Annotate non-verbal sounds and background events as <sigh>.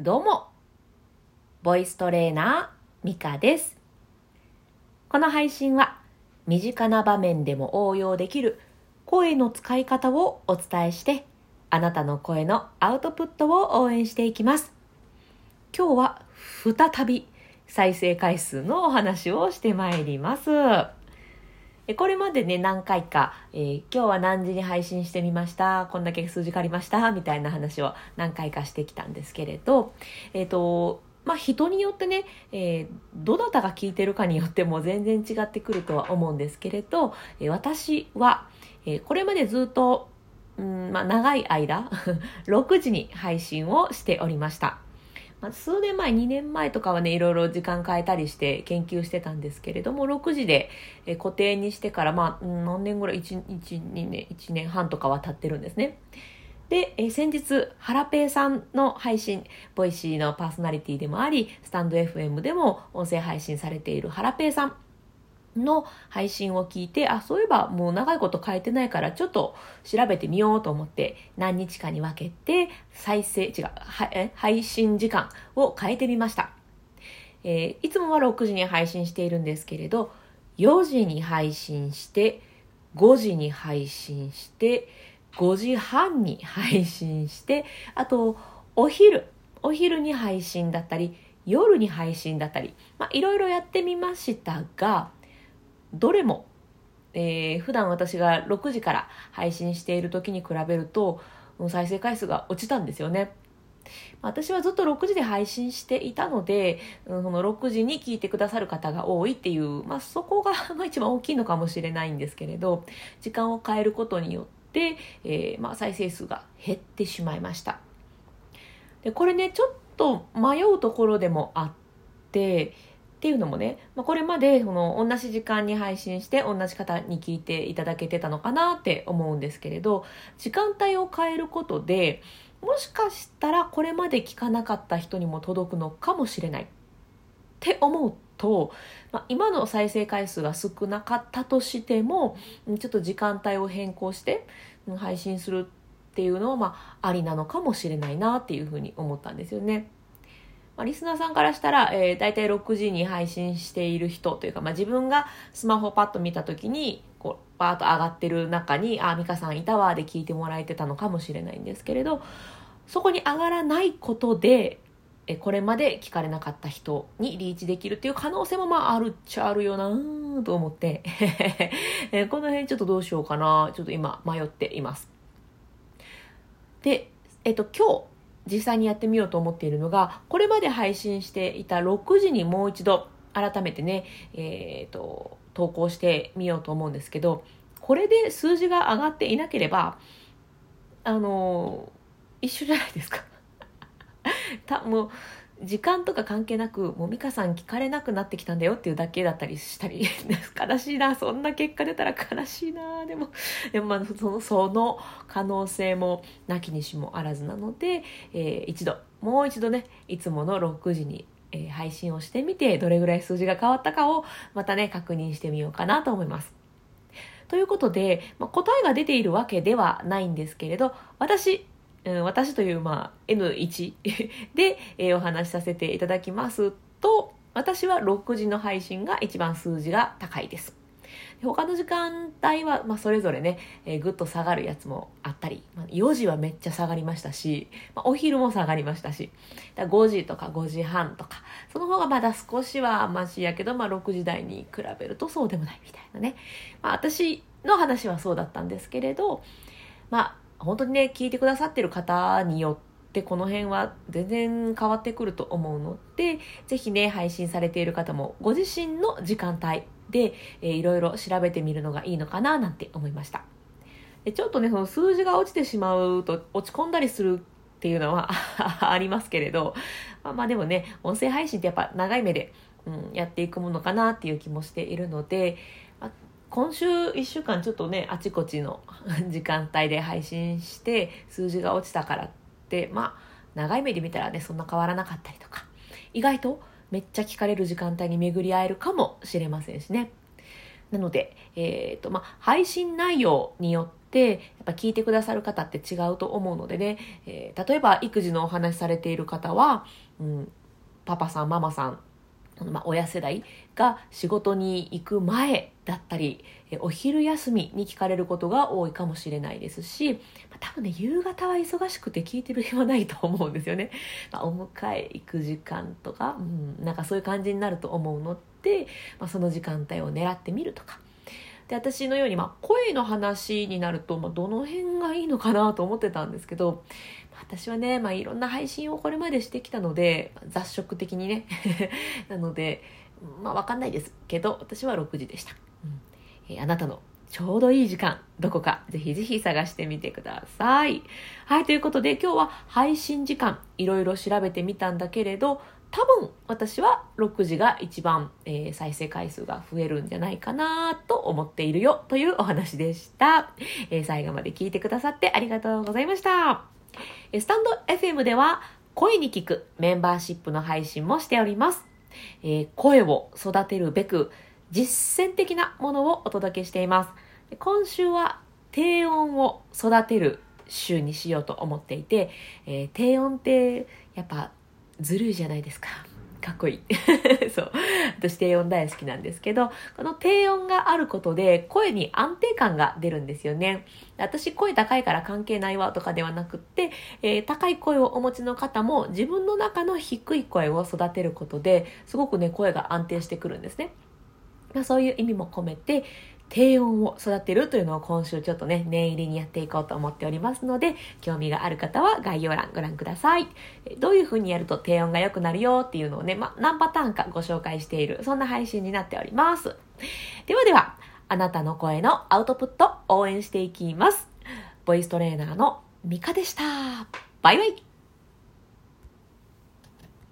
どうも、ボイストレーナー、ミカです。この配信は、身近な場面でも応用できる声の使い方をお伝えして、あなたの声のアウトプットを応援していきます。今日は再び再生回数のお話をしてまいります。これまでね、何回か、えー今日は何時に配信してみました、こんだけ数字借りました、みたいな話を何回かしてきたんですけれど、えっ、と、まあ、人によってね、えーどなたが聞いてるかによっても全然違ってくるとは思うんですけれど、え私は、えこれまでずっと、うんまあ、長い間、<laughs> 6時に配信をしておりました。まあ、数年前、2年前とかはね、いろいろ時間変えたりして研究してたんですけれども、6時で固定にしてから、まあ、何年ぐらい、1、1、2年、1年半とかは経ってるんですね。で、え先日、ハラペイさんの配信、 Voicy のパーソナリティでもあり、 stand.fm でも音声配信されているハラペイさんの配信を聞いて、あ、そういえばもう長いこと変えてないから、ちょっと調べてみようと思って、何日かに分けて、再生、違う、配信時間を変えてみました。えーいつもは6時に配信しているんですけれど、4時に配信して、5時に配信して、5時半に配信して、あと、お昼、お昼に配信だったり、夜に配信だったり、まあ、いろいろやってみましたが、どれも、えー普段私が6時から配信している時に比べると、再生回数が落ちたんですよね。私はずっと6時で配信していたので、うんその6時に聞いてくださる方が多いっていう、まあ、そこが <laughs> 一番大きいのかもしれないんですけれど、時間を変えることによって、えーまあ、再生数が減ってしまいました。でこれねちょっと迷うところでもあってっていうのもね、まあ、これまでその同じ時間に配信して同じ方に聞いていただけてたのかなって思うんですけれど時間帯を変えることでもしかしたらこれまで聞かなかった人にも届くのかもしれないって思うと、まあ、今の再生回数が少なかったとしてもちょっと時間帯を変更して配信するっていうのは、まあ、ありなのかもしれないなっていうふうに思ったんですよね。まあ、リスナーさんからしたら、えー、大体6時に配信している人というか、まあ、自分がスマホパッと見た時にこうバーッと上がってる中に「あ美香さんいたわ」で聞いてもらえてたのかもしれないんですけれどそこに上がらないことでえこれまで聞かれなかった人にリーチできるっていう可能性もまああるっちゃあるよなと思って、<laughs> えこの辺ちょっとどうしようかなちょっと今迷っています。で、えっと、今日実際にやってみようと思っているのがこれまで配信していた6時にもう一度改めてね、えー、と投稿してみようと思うんですけどこれで数字が上がっていなければあの一緒じゃないですか。<laughs> たもう時間とか関係なくもう美香さん聞かれなくなってきたんだよっていうだけだったりしたり <laughs> 悲しいなそんな結果出たら悲しいなでもでもまあそのその可能性もなきにしもあらずなので、えー一度もう一度ねいつもの6時に、えー配信をしてみてどれぐらい数字が変わったかをまたね確認してみようかなと思います。ということで、まあ、答えが出ているわけではないんですけれど私私という、まあ、N1 <laughs> で、えーお話しさせていただきますと私は6時の配信が一番数字が高いです。他の時間帯は、まあ、それぞれね、えーぐっと下がるやつもあったり、まあ、4時はめっちゃ下がりましたし、まあ、お昼も下がりましたしだ5時とか5時半とかその方がまだ少しはマシやけど、まあ、6時台に比べるとそうでもないみたいなね、まあ、私の話はそうだったんですけれどまあ本当にね聞いてくださってる方によってこの辺は全然変わってくると思うのでぜひね配信されている方もご自身の時間帯で、えーいろいろ調べてみるのがいいのかななんて思いました。でちょっとねその数字が落ちてしまうと落ち込んだりするっていうのは <laughs> ありますけれど、まあ、まあでもね音声配信ってやっぱ長い目で、うん、やっていくものかなっていう気もしているので、まあ今週1週間ちょっとねあちこちの時間帯で配信して数字が落ちたからってまあ長い目で見たらねそんな変わらなかったりとか意外とめっちゃ聞かれる時間帯に巡り合えるかもしれませんしね。なので、えーとまあ、配信内容によってやっぱ聞いてくださる方って違うと思うのでね、えー、例えば育児のお話されている方は、うん、パパさんママさんまあ、親世代が仕事に行く前だったりお昼休みに聞かれることが多いかもしれないですし多分ね夕方は忙しくて聞いてる暇ないと思うんですよね、<laughs> まあ、お迎え行く時間とか、うん、なんかそういう感じになると思うので、まあ、その時間帯を狙ってみるとか。で私のように、まあ、声の話になると、まあ、どの辺がいいのかなと思ってたんですけど私はね、まあ、いろんな配信をこれまでしてきたので雑食的にね。<laughs> なのでまあ分かんないです。けど私は6時でした、うん。えー、あなたのちょうどいい時間どこかぜひぜひ探してみてください。はいということで今日は配信時間いろいろ調べてみたんだけれど多分私は6時が一番、えー、再生回数が増えるんじゃないかなと思っているよというお話でした、えー、最後まで聞いてくださってありがとうございましたスタンド FM では声に聞くメンバーシップの配信もしております。えー、声を育てるべく実践的なものをお届けしています。今週は低音を育てる週にしようと思っていて、えー、低音ってやっぱずるいじゃないですか。かっこいい。<laughs> そう。私低音大好きなんですけど、この低音があることで声に安定感が出るんですよね。私声高いから関係ないわとかではなくって、えー、高い声をお持ちの方も自分の中の低い声を育てることですごくね、声が安定してくるんですね。そういう意味も込めて、低音を育てるというのを今週ちょっとね、念入りにやっていこうと思っておりますので、興味がある方は概要欄ご覧ください。どういう風にやると低音が良くなるよっていうのをね、ま、何パターンかご紹介している、そんな配信になっております。ではでは、あなたの声のアウトプット応援していきます。ボイストレーナーのミカでした。バイバイ